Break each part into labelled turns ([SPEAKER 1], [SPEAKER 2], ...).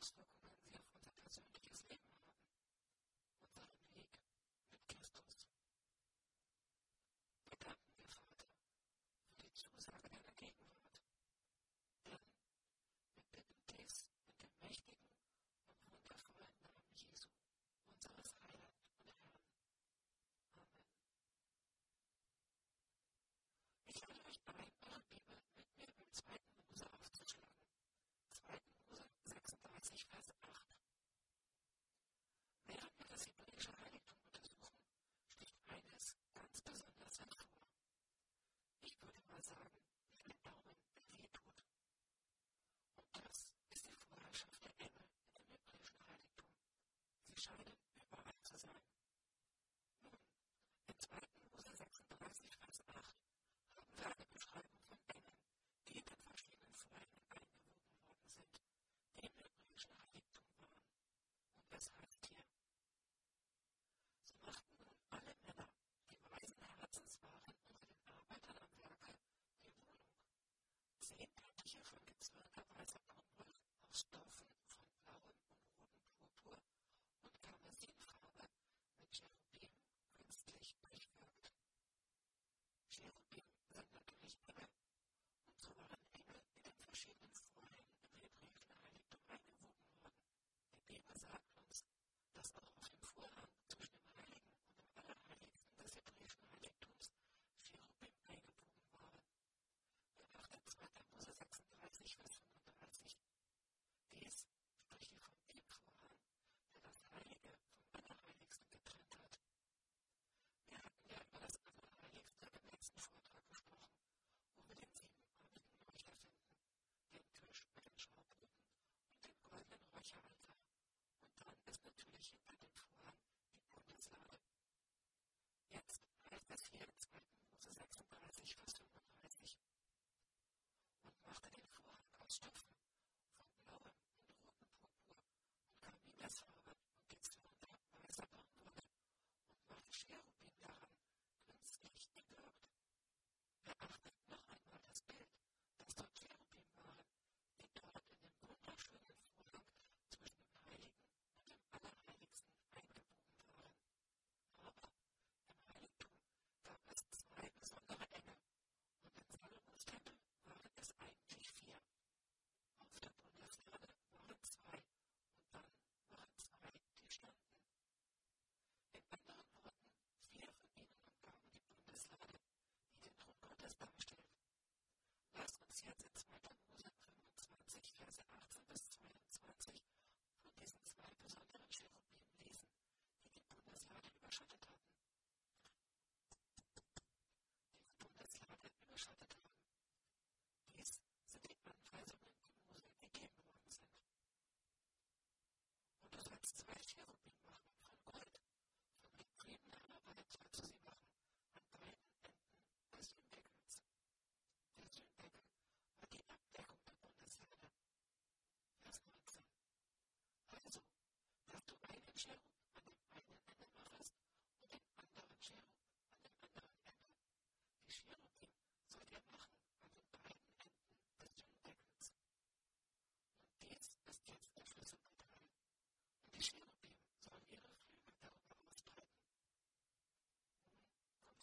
[SPEAKER 1] Stop. stuff.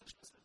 [SPEAKER 1] consciousness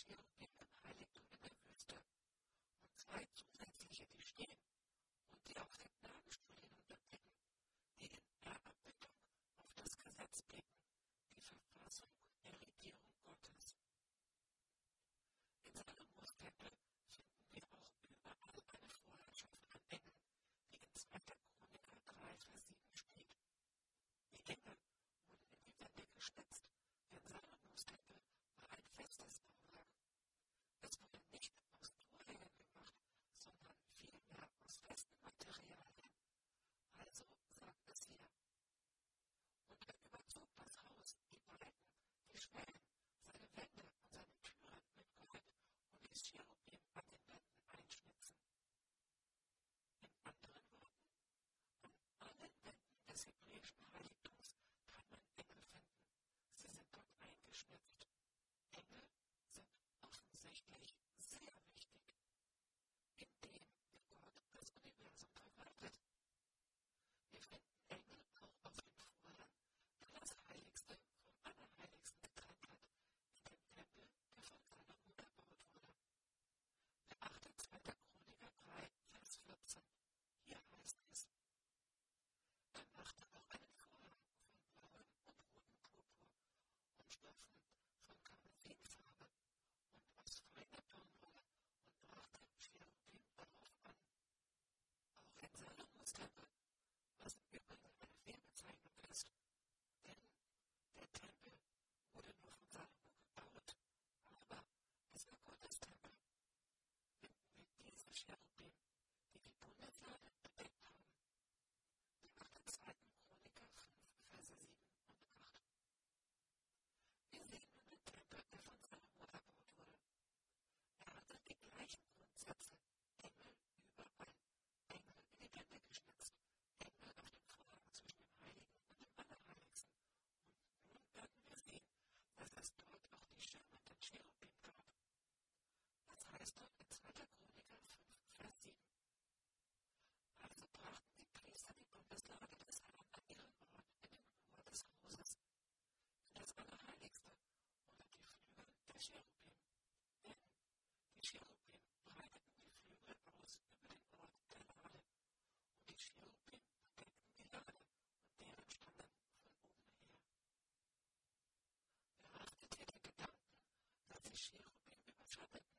[SPEAKER 1] she opened that's what the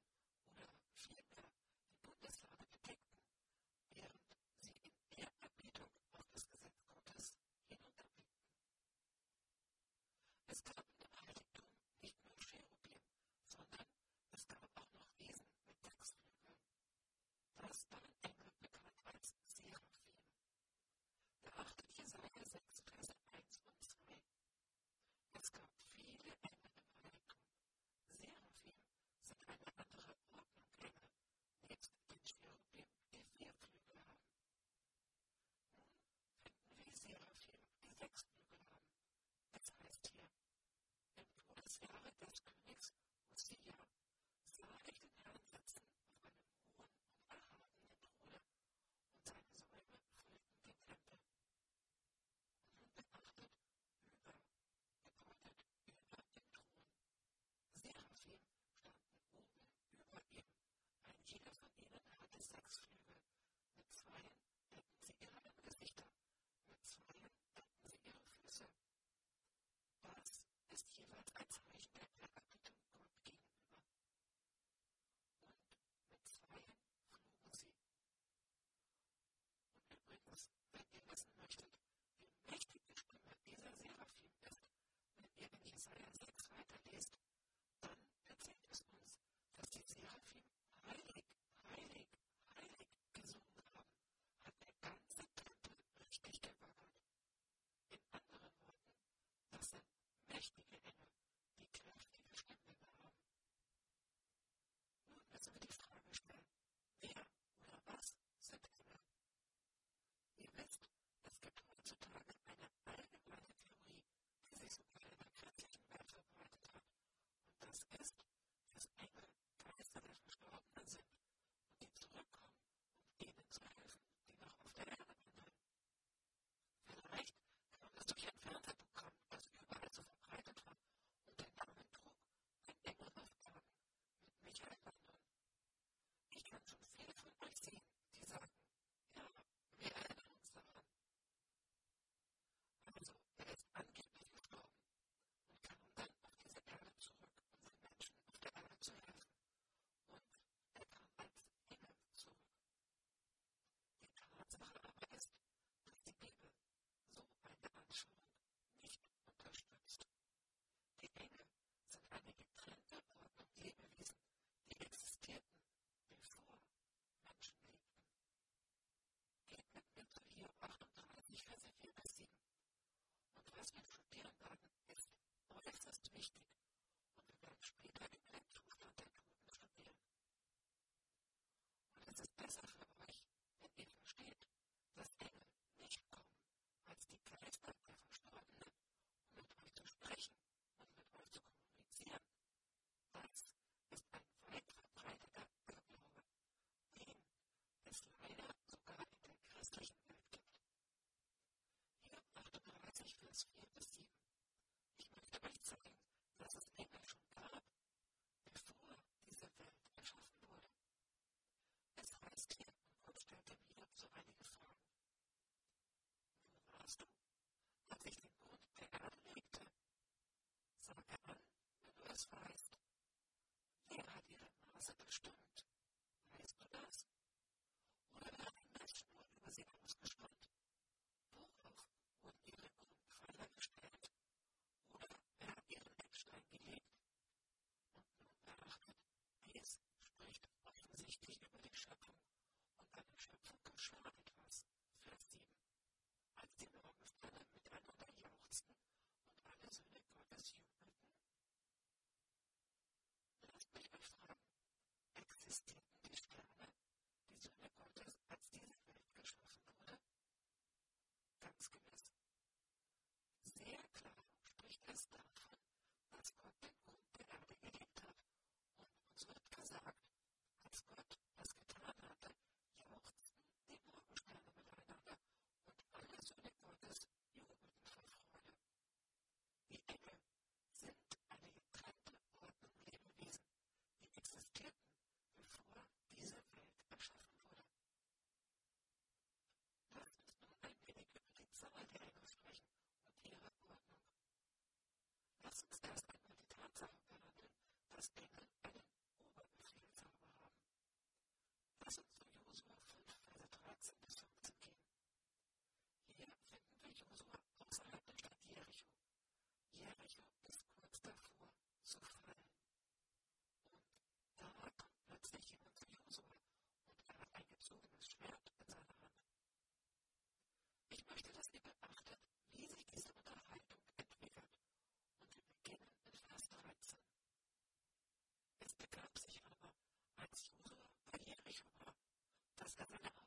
[SPEAKER 1] Johannes 4 bis Ich möchte euch zeigen, dass es Engel schon gab, bevor diese Welt erschaffen wurde. Es heißt hier, und Gott stellte wieder so einige Fragen. Wo warst du, als ich den Grund der Erde legte? Sag an, wenn du es weißt. schlummert etwas. Vers 7. Als die Morgensterne miteinander jauchzten und alle Söhne Gottes jubelten. Lasst mich euch fragen, existierten die Sterne, die Söhne Gottes, als diese Welt geschaffen wurde? Ganz gewiss. Sehr klar spricht es davon, dass Gott den statement 助かった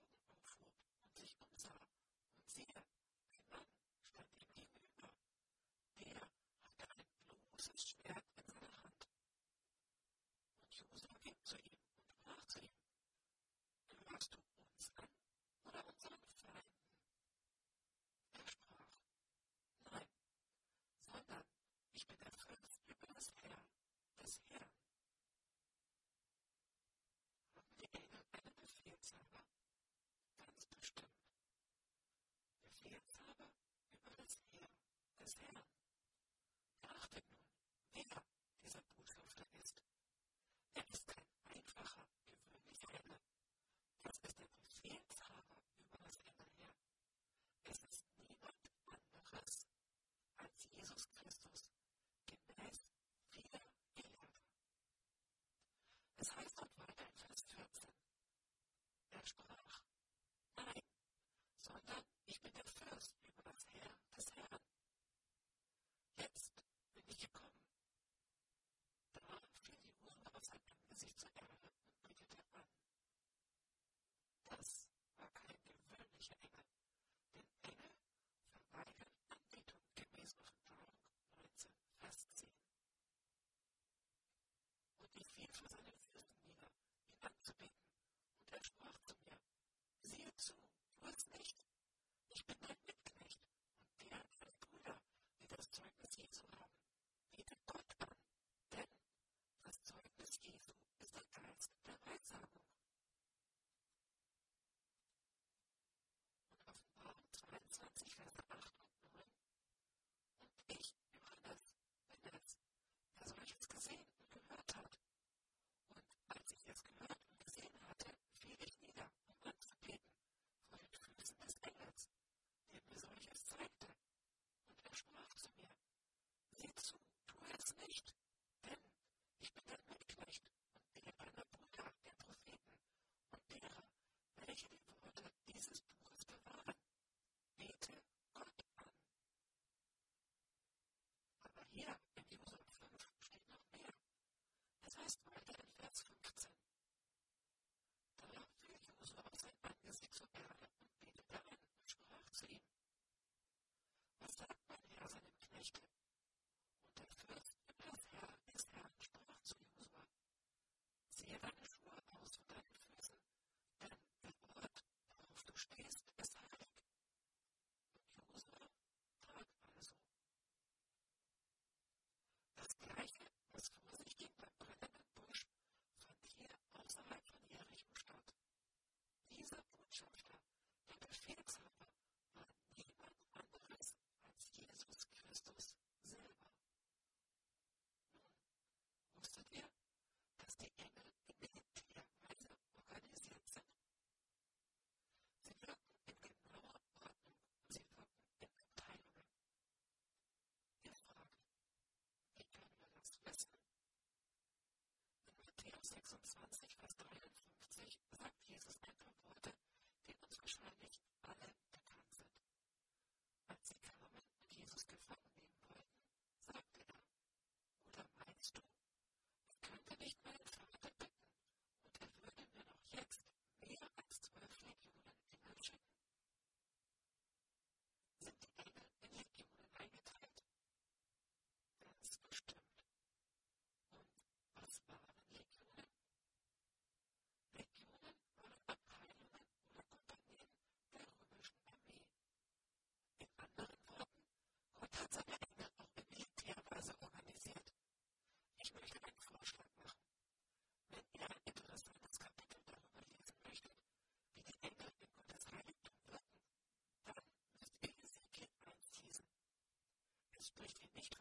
[SPEAKER 1] this happen? six and spricht ihn nicht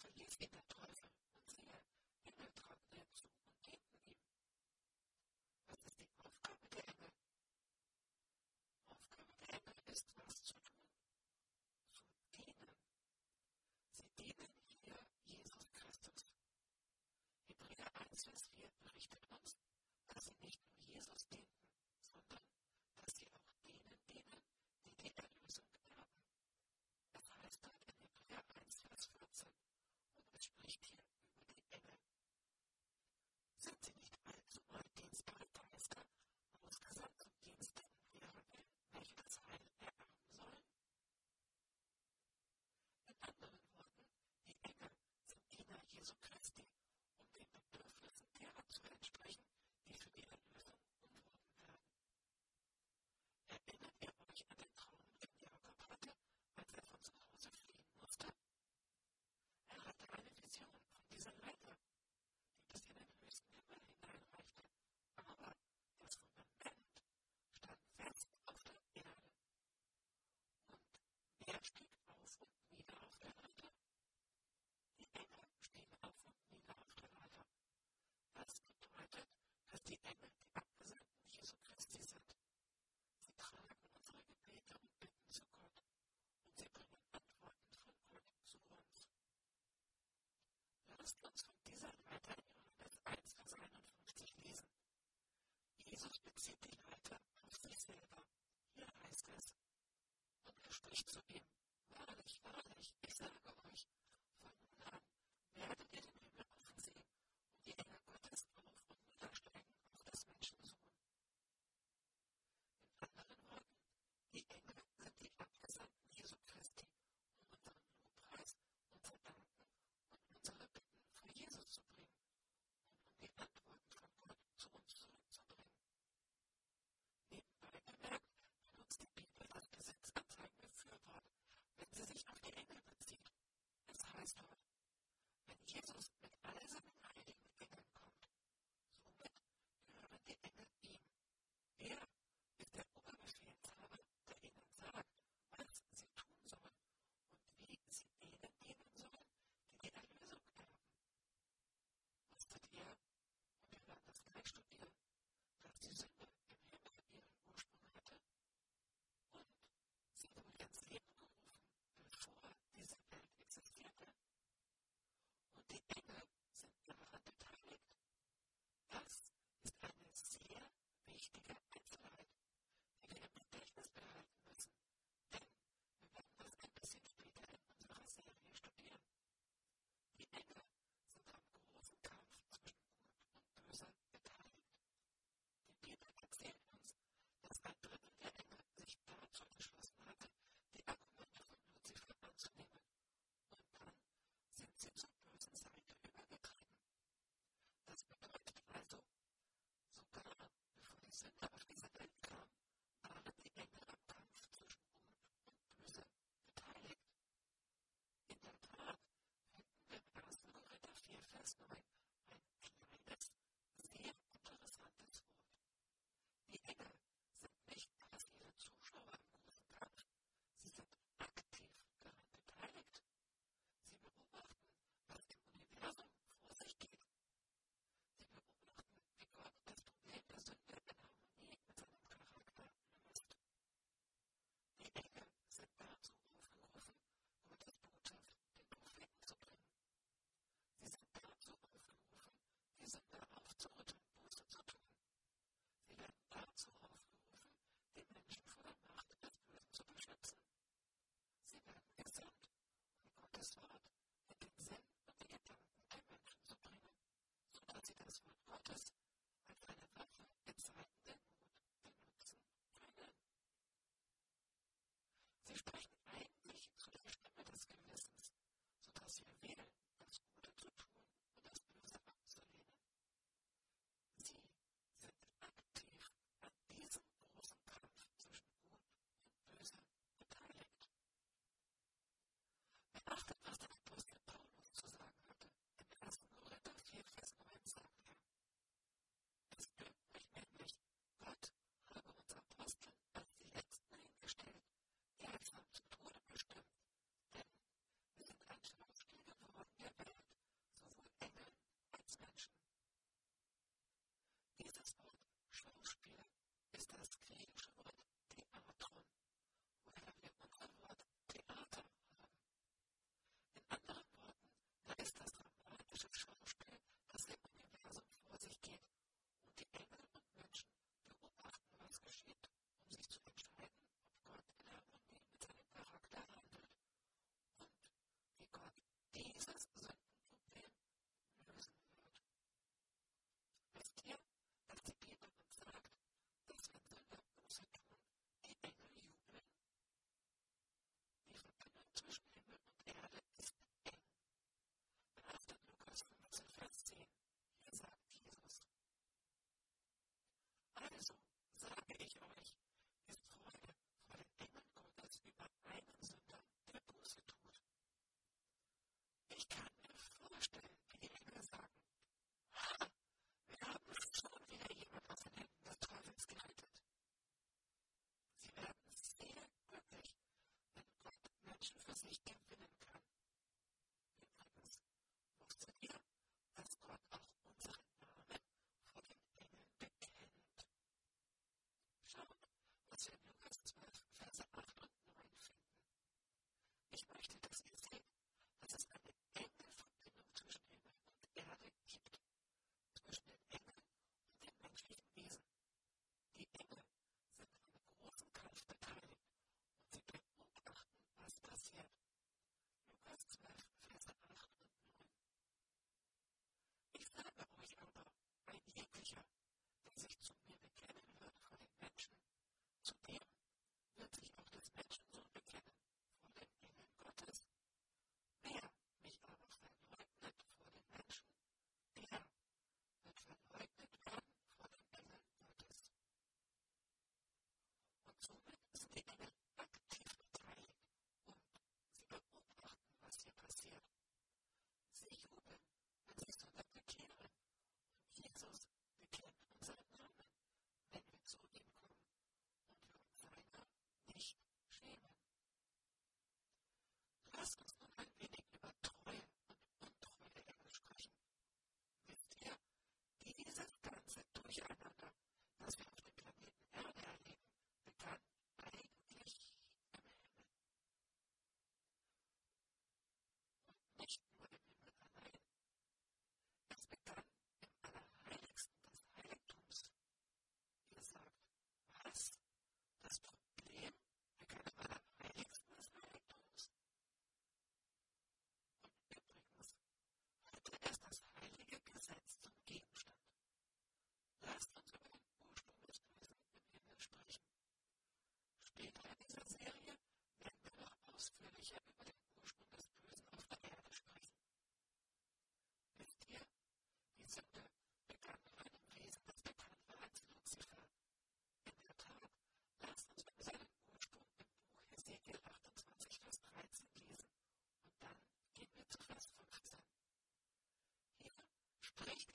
[SPEAKER 1] also use attached to zu ihm. Wahrlich, wahrlich, ich sage euch, sit down. achtet, was Christmas.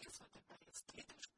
[SPEAKER 1] средства для поездки. Это же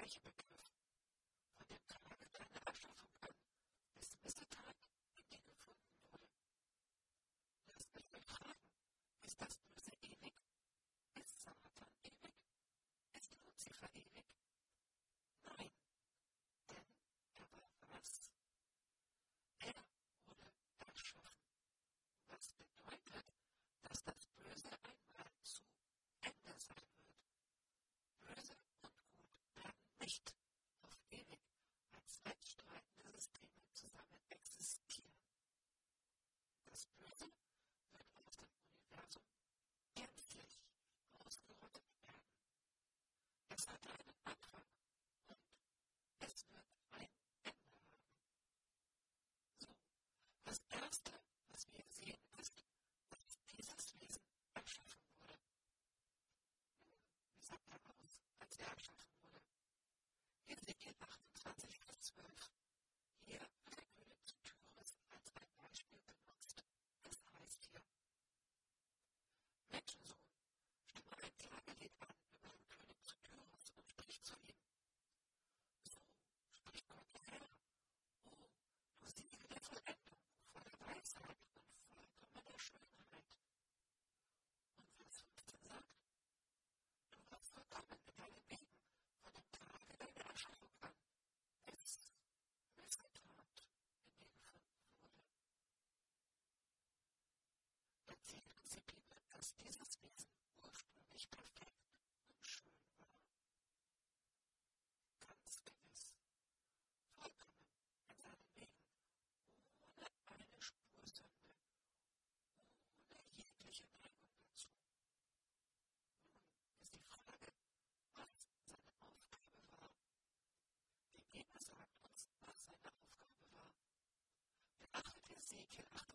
[SPEAKER 1] nicht Hesekiel 28, bis 12. dieses Wesen ursprünglich perfekt und schön war. Ganz gewiss, vollkommen in seinem Wesen, ohne eine Spur Sünde, ohne jegliche Neigung dazu. Nun ist die Frage, was seine Aufgabe war. Die Bibel sagt uns, was seine Aufgabe war. Beachtet Ezekiel 8.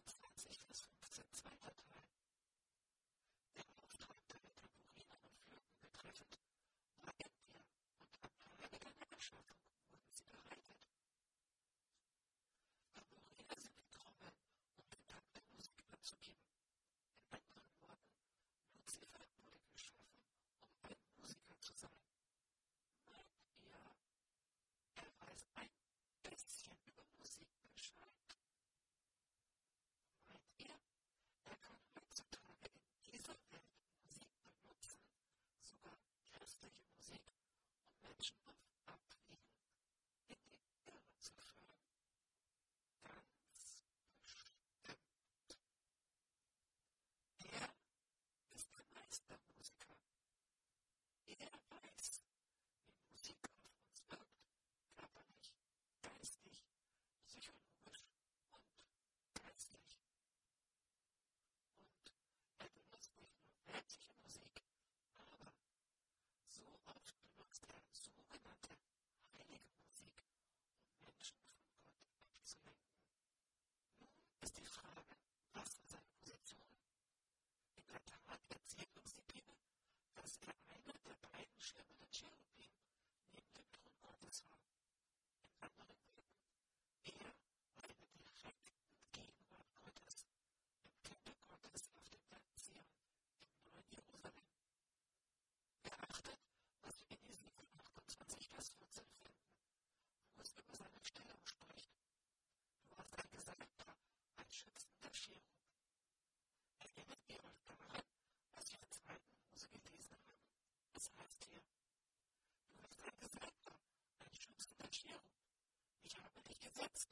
[SPEAKER 1] six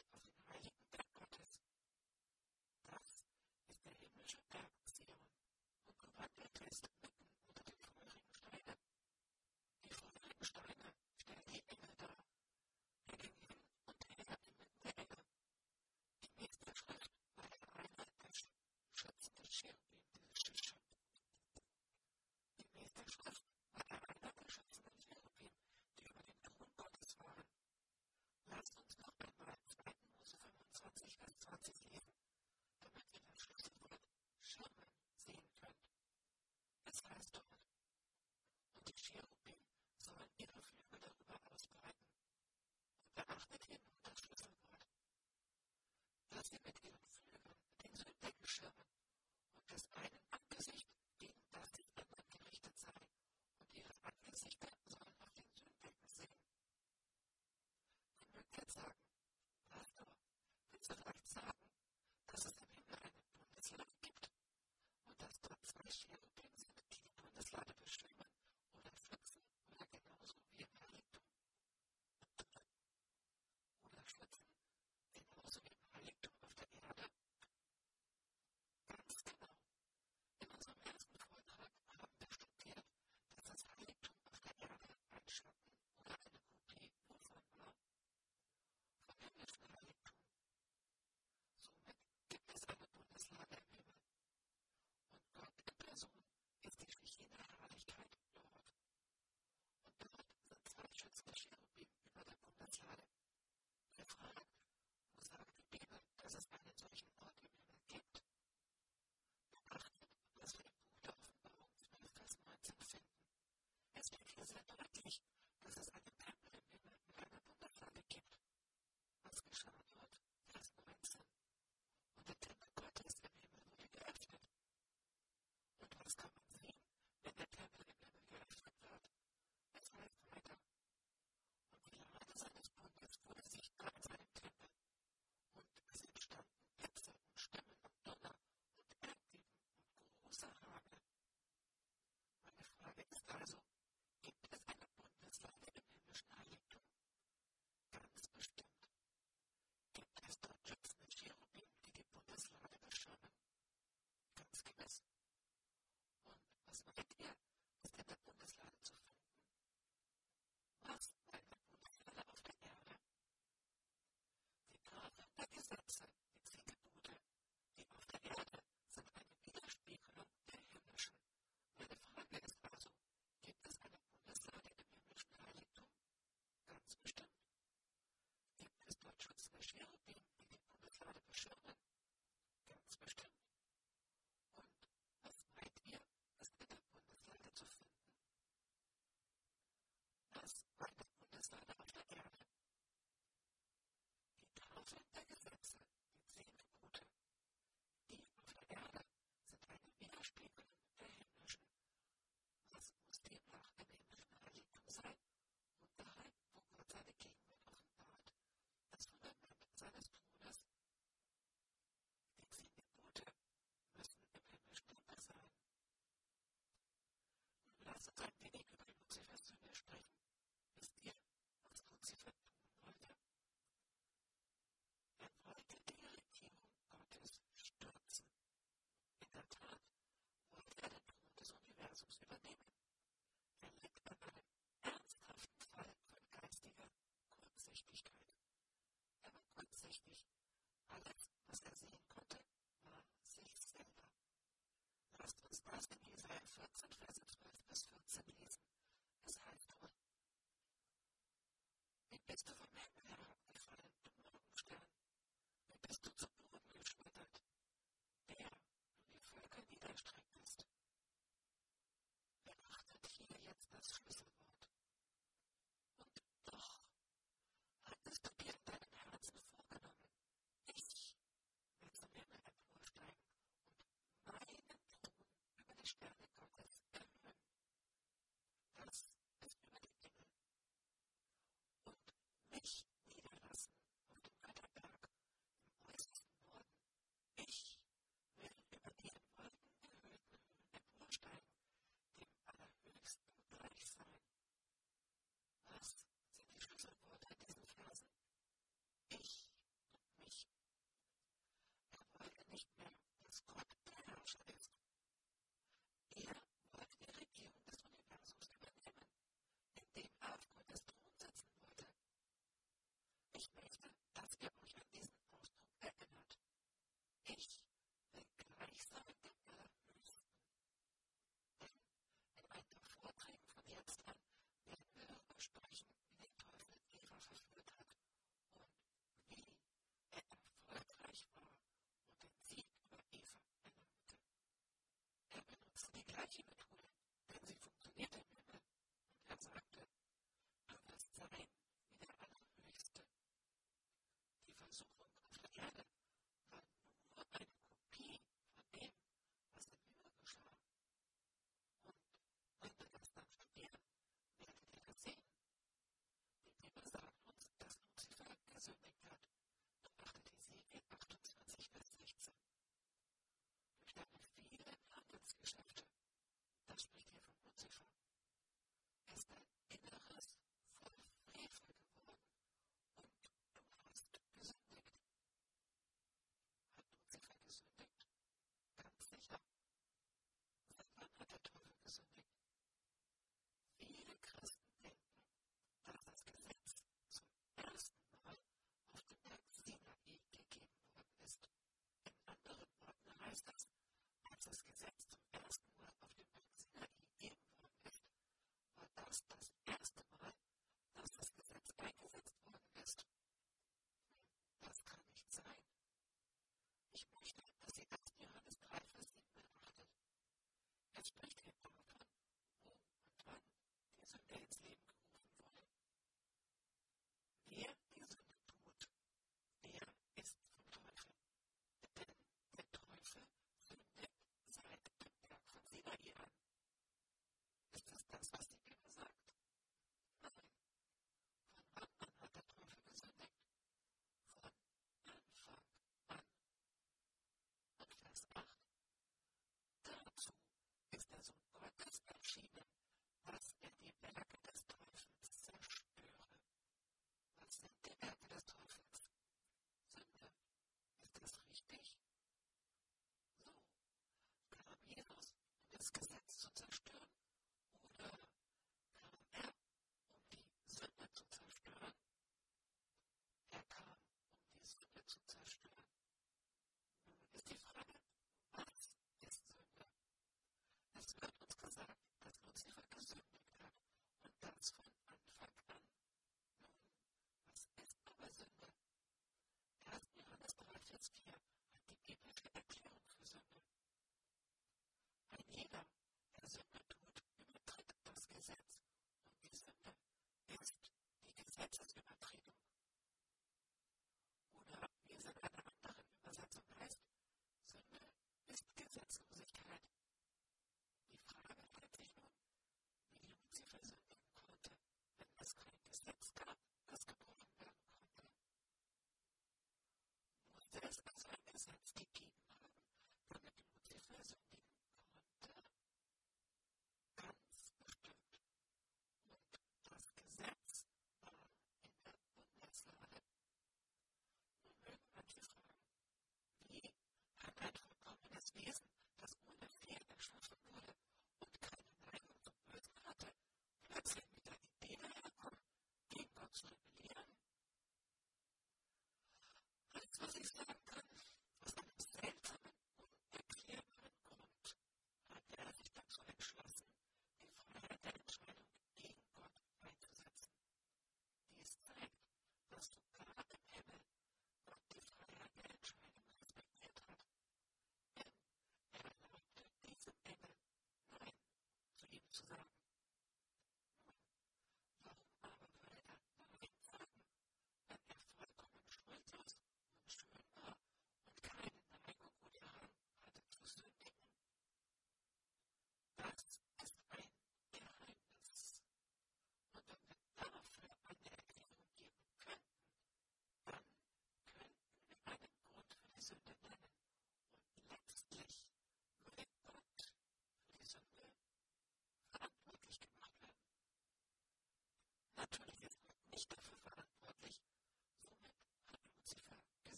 [SPEAKER 1] Mädchen mit ihren Flügeln, Inseln, Deckenschirmen. Und das eine I think über die Sterne gleiche Methode, denn sie funktioniert im Himmel. Und er sagte, du wirst sein wie der Allerhöchste. Die Versuchung auf der Erde war nur eine Kopie von dem, was im Himmel geschah. Und wenn wir das dann studieren, werdet ihr das sehen. Die Bibel sagt uns, dass Luzifer gesündigt hat. Beachtet Ezekiel 28, Vers 16. Durch deine vielen Handelsgeschäfte spricht hier von Luzifer. Er ist dein Inneres voll Frevel geworden und du hast gesündigt. Hat Luzifer gesündigt? Ganz sicher. Seit wann hat der Teufel gesündigt? Viele Christen denken, dass das Gesetz zum ersten Mal auf dem Berg Sinai gegeben worden ist. In anderen Worten heißt das, als das Gesetz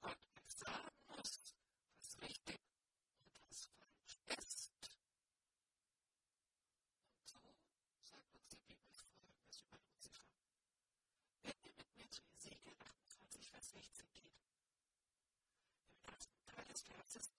[SPEAKER 1] Gott uns sagen muss, was richtig und was falsch ist. Und so sagt uns die Bibel Folgendes über Luzifer. Wenn ihr mit mir zu Ezekiel 28, Vers 16 geht, im ersten Teil des Verses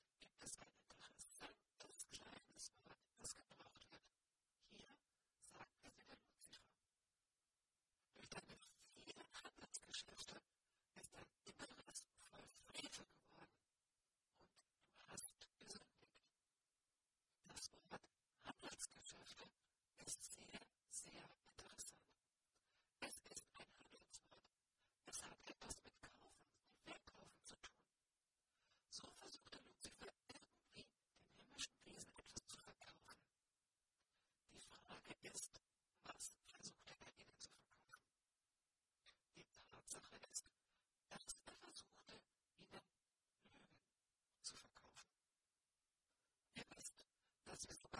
[SPEAKER 1] This is the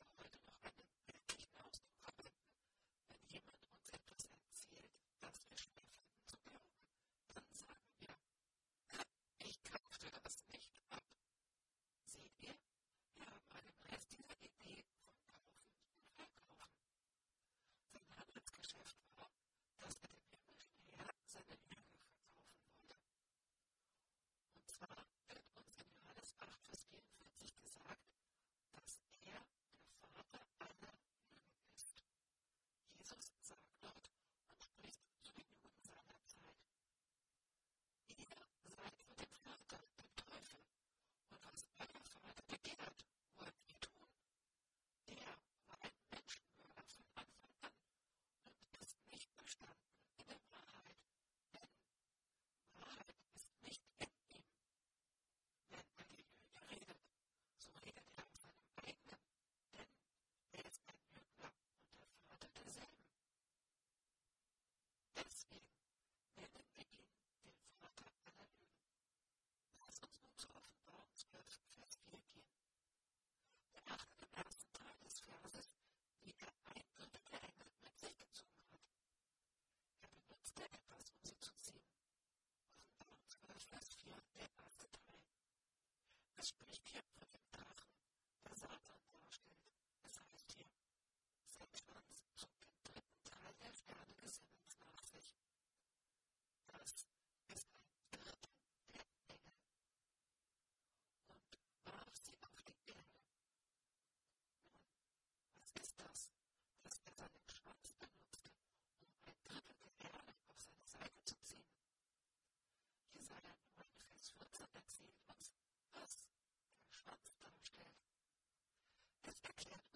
[SPEAKER 1] instruction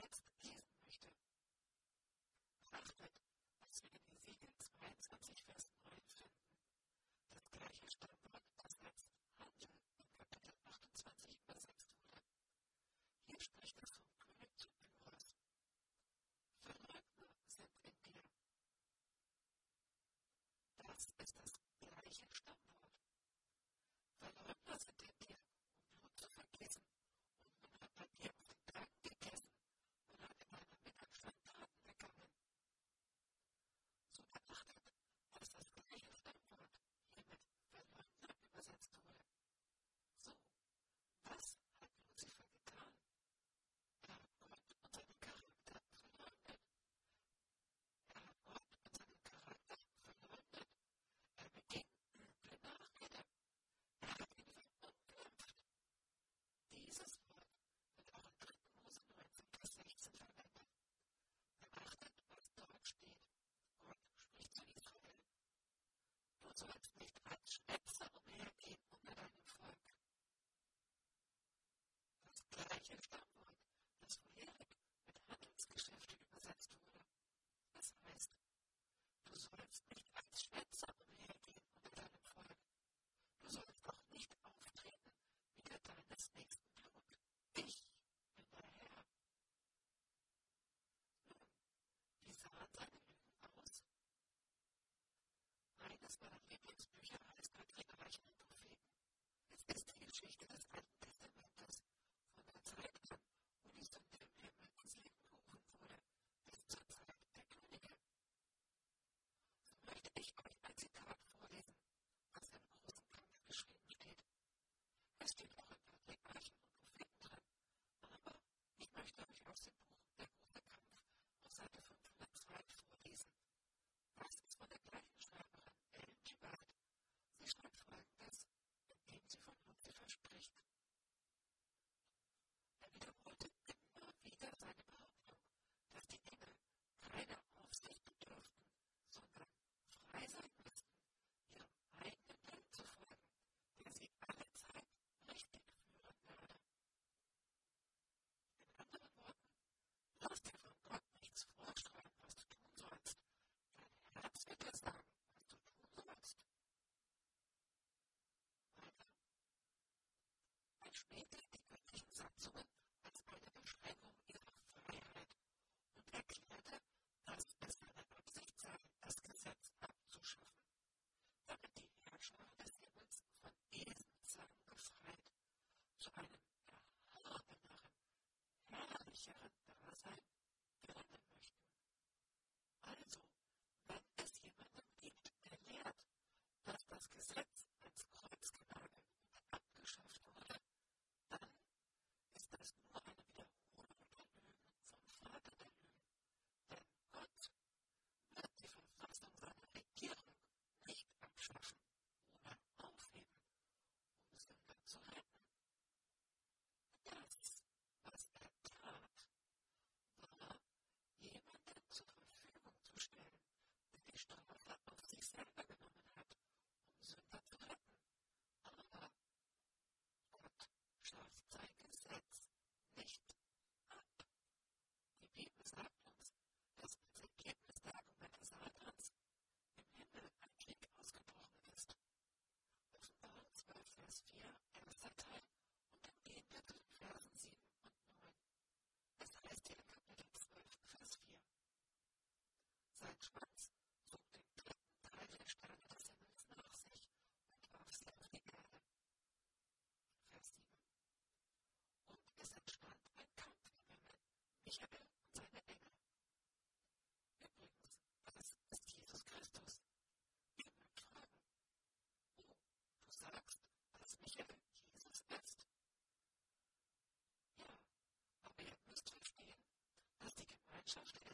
[SPEAKER 1] jetzt lesen möchte. Also was an expert. Manche Kirchen in der Welt denken, dass Michael das erste Geschöpf Gottes war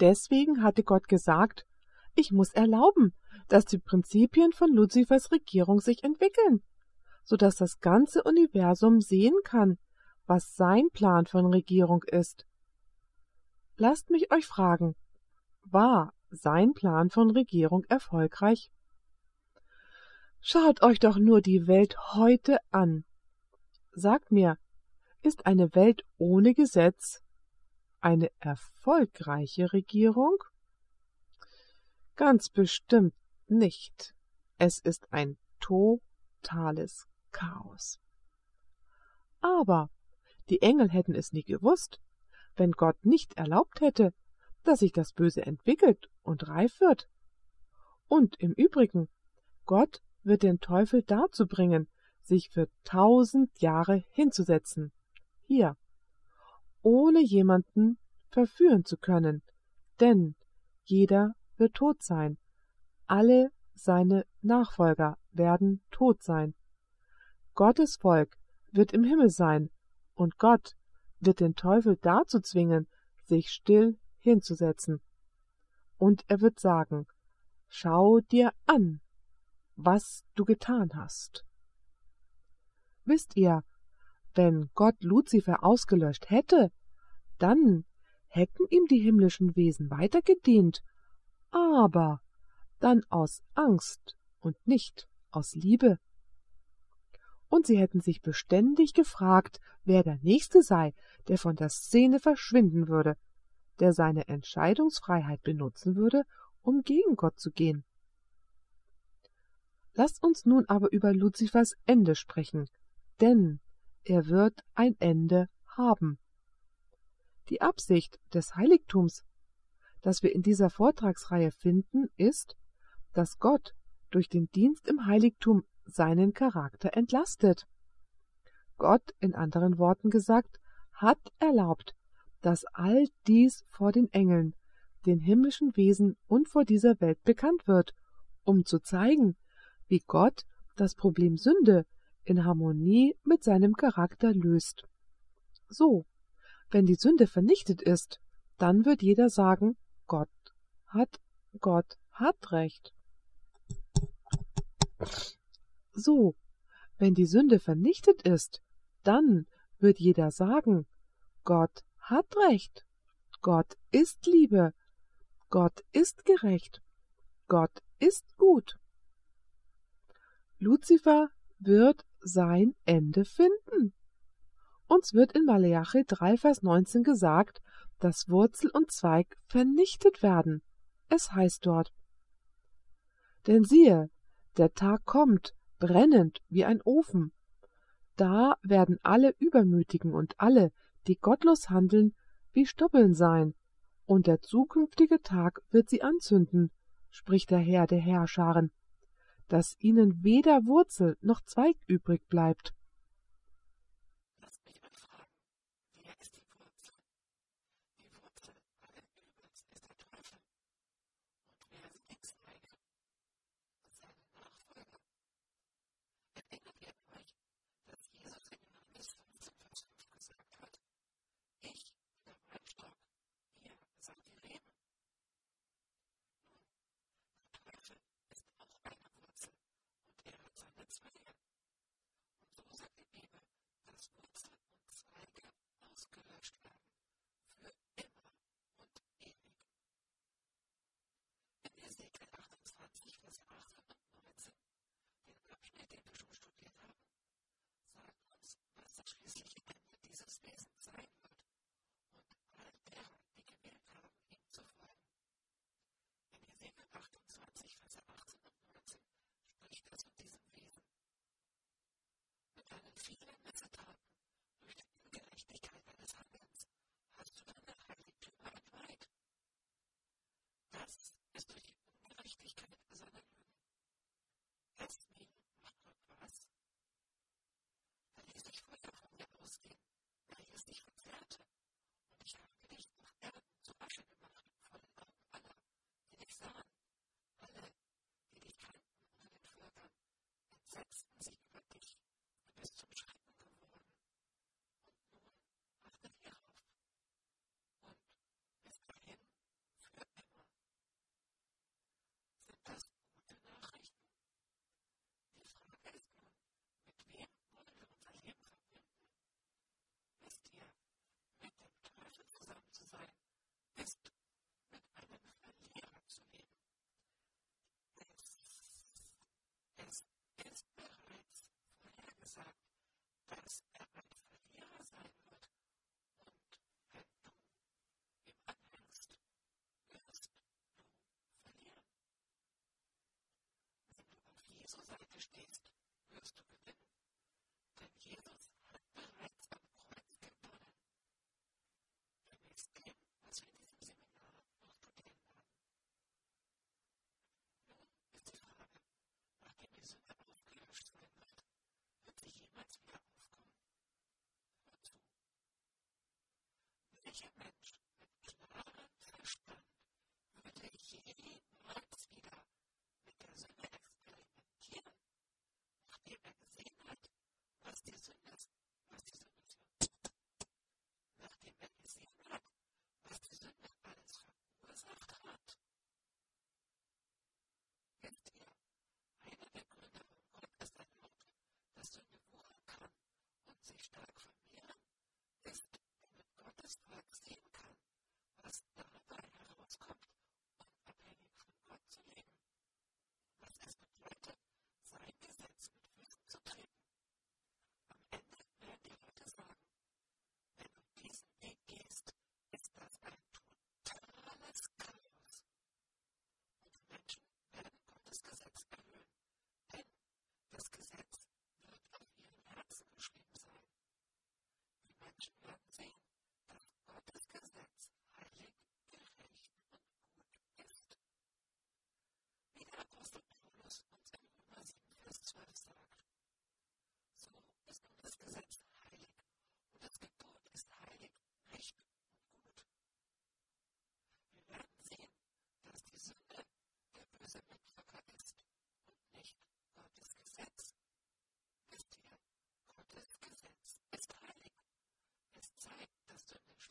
[SPEAKER 2] Deswegen hatte Gott gesagt, ich muss erlauben, dass die Prinzipien von Luzifers Regierung sich entwickeln, so dass das ganze Universum sehen kann, was sein Plan von Regierung ist. Lasst mich euch fragen, war sein Plan von Regierung erfolgreich? Schaut euch doch nur die Welt heute an. Sagt mir, ist eine Welt ohne Gesetz eine erfolgreiche Regierung? Ganz bestimmt nicht. Es ist ein totales Chaos. Aber die Engel hätten es nie gewusst, wenn Gott nicht erlaubt hätte, dass sich das Böse entwickelt und reif wird. Und im Übrigen, Gott wird den Teufel dazu bringen, sich für tausend Jahre hinzusetzen. Hier, ohne jemanden verführen zu können, denn jeder wird tot sein, alle seine Nachfolger werden tot sein. Gottes Volk wird im Himmel sein, und Gott wird den Teufel dazu zwingen, sich still hinzusetzen. Und er wird sagen, Schau dir an, was du getan hast. Wisst ihr, wenn Gott Luzifer ausgelöscht hätte, dann hätten ihm die himmlischen Wesen weiter gedient, aber dann aus Angst und nicht aus Liebe. Und sie hätten sich beständig gefragt, wer der Nächste sei, der von der Szene verschwinden würde, der seine Entscheidungsfreiheit benutzen würde, um gegen Gott zu gehen. Lasst uns nun aber über Luzifers Ende sprechen, denn er wird ein Ende haben. Die Absicht des Heiligtums, das wir in dieser Vortragsreihe finden, ist, dass Gott durch den Dienst im Heiligtum seinen Charakter entlastet. Gott, in anderen Worten gesagt, hat erlaubt, dass all dies vor den Engeln, den himmlischen Wesen und vor dieser Welt bekannt wird, um zu zeigen, wie Gott das Problem Sünde in Harmonie mit seinem Charakter löst. So, wenn die Sünde vernichtet ist, dann wird jeder sagen, Gott hat, Gott hat recht. So, wenn die Sünde vernichtet ist, dann wird jeder sagen, Gott hat recht, Gott ist Liebe, Gott ist gerecht, Gott ist gut. Luzifer wird sein Ende finden. Uns wird in Maleachi 3, Vers 19 gesagt, dass Wurzel und Zweig vernichtet werden. Es heißt dort, Denn siehe, der Tag kommt, brennend wie ein Ofen. Da werden alle Übermütigen und alle, die gottlos handeln, wie Stoppeln sein, und der zukünftige Tag wird sie anzünden, spricht der Herr der Herrscharen, dass ihnen weder Wurzel noch Zweig übrig bleibt.
[SPEAKER 1] Schließlich Ende dieses Wesen sein wird und er hat der Heilige Wert haben, ihm zu folgen. In Jesaja 28, Vers 18 und 19 spricht er zu diesem Wesen. Mit einem vielen Messetaten It's image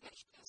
[SPEAKER 1] nicht mehr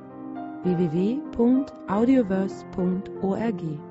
[SPEAKER 3] www.audioverse.org.